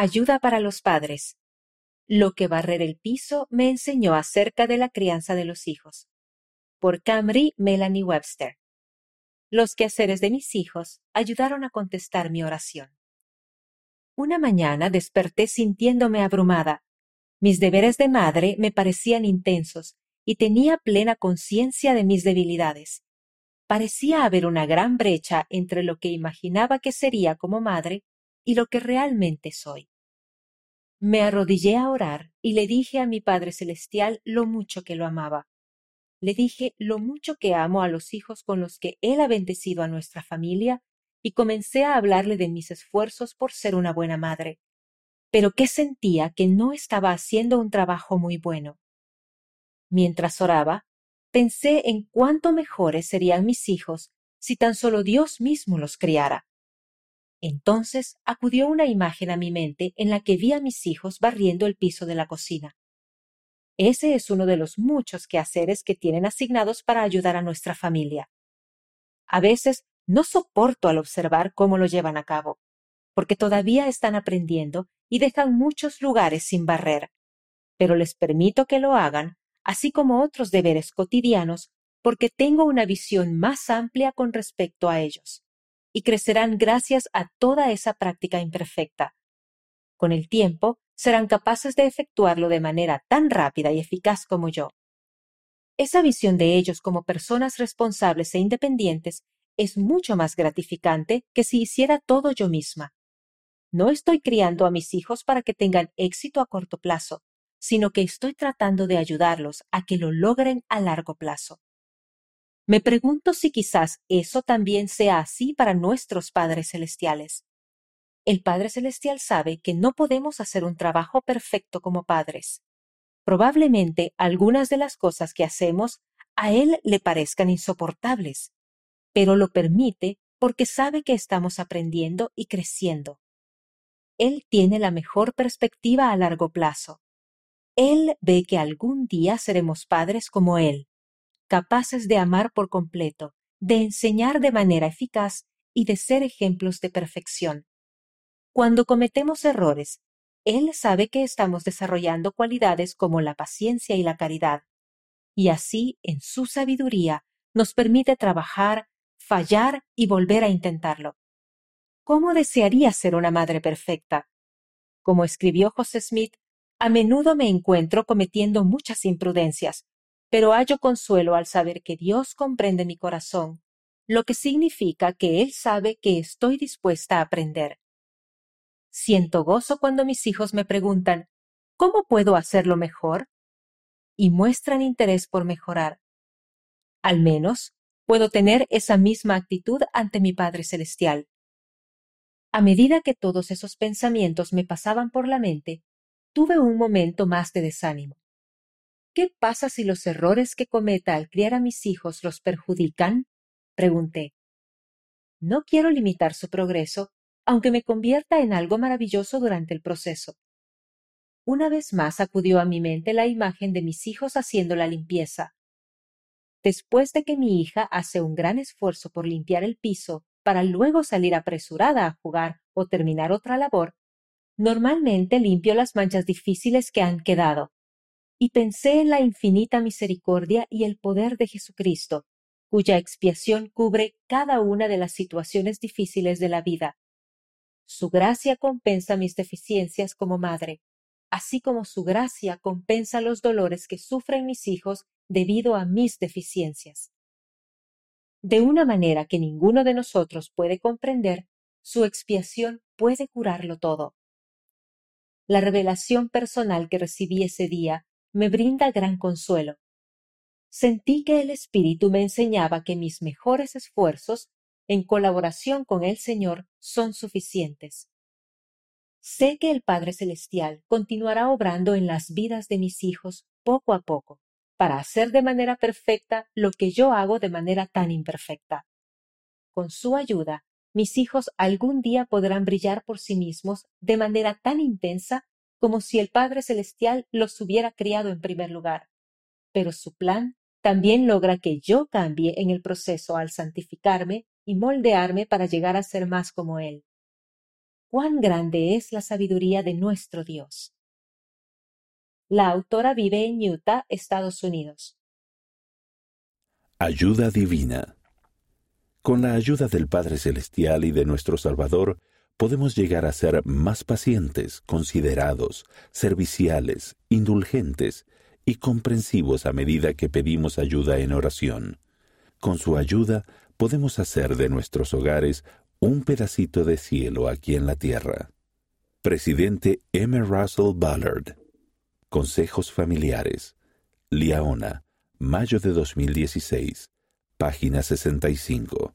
Ayuda para los padres. Lo que barrer el piso me enseñó acerca de la crianza de los hijos. Por Camry Melanie Webster. Los quehaceres de mis hijos ayudaron a contestar mi oración. Una mañana desperté sintiéndome abrumada. Mis deberes de madre me parecían intensos y tenía plena conciencia de mis debilidades. Parecía haber una gran brecha entre lo que imaginaba que sería como madre y lo que realmente soy. Me arrodillé a orar y le dije a mi Padre Celestial lo mucho que lo amaba. Le dije lo mucho que amo a los hijos con los que Él ha bendecido a nuestra familia y comencé a hablarle de mis esfuerzos por ser una buena madre, pero que sentía que no estaba haciendo un trabajo muy bueno. Mientras oraba, pensé en cuánto mejores serían mis hijos si tan solo Dios mismo los criara. Entonces acudió una imagen a mi mente en la que vi a mis hijos barriendo el piso de la cocina. Ese es uno de los muchos quehaceres que tienen asignados para ayudar a nuestra familia. A veces no soporto al observar cómo lo llevan a cabo, porque todavía están aprendiendo y dejan muchos lugares sin barrer, pero les permito que lo hagan, así como otros deberes cotidianos, porque tengo una visión más amplia con respecto a ellos y crecerán gracias a toda esa práctica imperfecta. Con el tiempo, serán capaces de efectuarlo de manera tan rápida y eficaz como yo. Esa visión de ellos como personas responsables e independientes es mucho más gratificante que si hiciera todo yo misma. No estoy criando a mis hijos para que tengan éxito a corto plazo, sino que estoy tratando de ayudarlos a que lo logren a largo plazo. Me pregunto si quizás eso también sea así para nuestros padres celestiales. El Padre Celestial sabe que no podemos hacer un trabajo perfecto como padres. Probablemente algunas de las cosas que hacemos a Él le parezcan insoportables, pero lo permite porque sabe que estamos aprendiendo y creciendo. Él tiene la mejor perspectiva a largo plazo. Él ve que algún día seremos padres como Él capaces de amar por completo, de enseñar de manera eficaz y de ser ejemplos de perfección. Cuando cometemos errores, Él sabe que estamos desarrollando cualidades como la paciencia y la caridad, y así, en su sabiduría, nos permite trabajar, fallar y volver a intentarlo. ¿Cómo desearía ser una madre perfecta? Como escribió José Smith, a menudo me encuentro cometiendo muchas imprudencias, pero hallo consuelo al saber que Dios comprende mi corazón, lo que significa que Él sabe que estoy dispuesta a aprender. Siento gozo cuando mis hijos me preguntan ¿Cómo puedo hacerlo mejor? y muestran interés por mejorar. Al menos puedo tener esa misma actitud ante mi Padre Celestial. A medida que todos esos pensamientos me pasaban por la mente, tuve un momento más de desánimo. ¿Qué pasa si los errores que cometa al criar a mis hijos los perjudican? pregunté. No quiero limitar su progreso, aunque me convierta en algo maravilloso durante el proceso. Una vez más acudió a mi mente la imagen de mis hijos haciendo la limpieza. Después de que mi hija hace un gran esfuerzo por limpiar el piso para luego salir apresurada a jugar o terminar otra labor, normalmente limpio las manchas difíciles que han quedado y pensé en la infinita misericordia y el poder de Jesucristo, cuya expiación cubre cada una de las situaciones difíciles de la vida. Su gracia compensa mis deficiencias como madre, así como su gracia compensa los dolores que sufren mis hijos debido a mis deficiencias. De una manera que ninguno de nosotros puede comprender, su expiación puede curarlo todo. La revelación personal que recibí ese día me brinda gran consuelo. Sentí que el Espíritu me enseñaba que mis mejores esfuerzos, en colaboración con el Señor, son suficientes. Sé que el Padre Celestial continuará obrando en las vidas de mis hijos poco a poco, para hacer de manera perfecta lo que yo hago de manera tan imperfecta. Con su ayuda, mis hijos algún día podrán brillar por sí mismos de manera tan intensa como si el Padre Celestial los hubiera criado en primer lugar. Pero su plan también logra que yo cambie en el proceso al santificarme y moldearme para llegar a ser más como Él. cuán grande es la sabiduría de nuestro Dios. La autora vive en Utah, Estados Unidos. Ayuda divina. Con la ayuda del Padre Celestial y de nuestro Salvador, podemos llegar a ser más pacientes, considerados, serviciales, indulgentes y comprensivos a medida que pedimos ayuda en oración. Con su ayuda podemos hacer de nuestros hogares un pedacito de cielo aquí en la tierra. Presidente M. Russell Ballard. Consejos familiares. Liaona, mayo de 2016, página 65.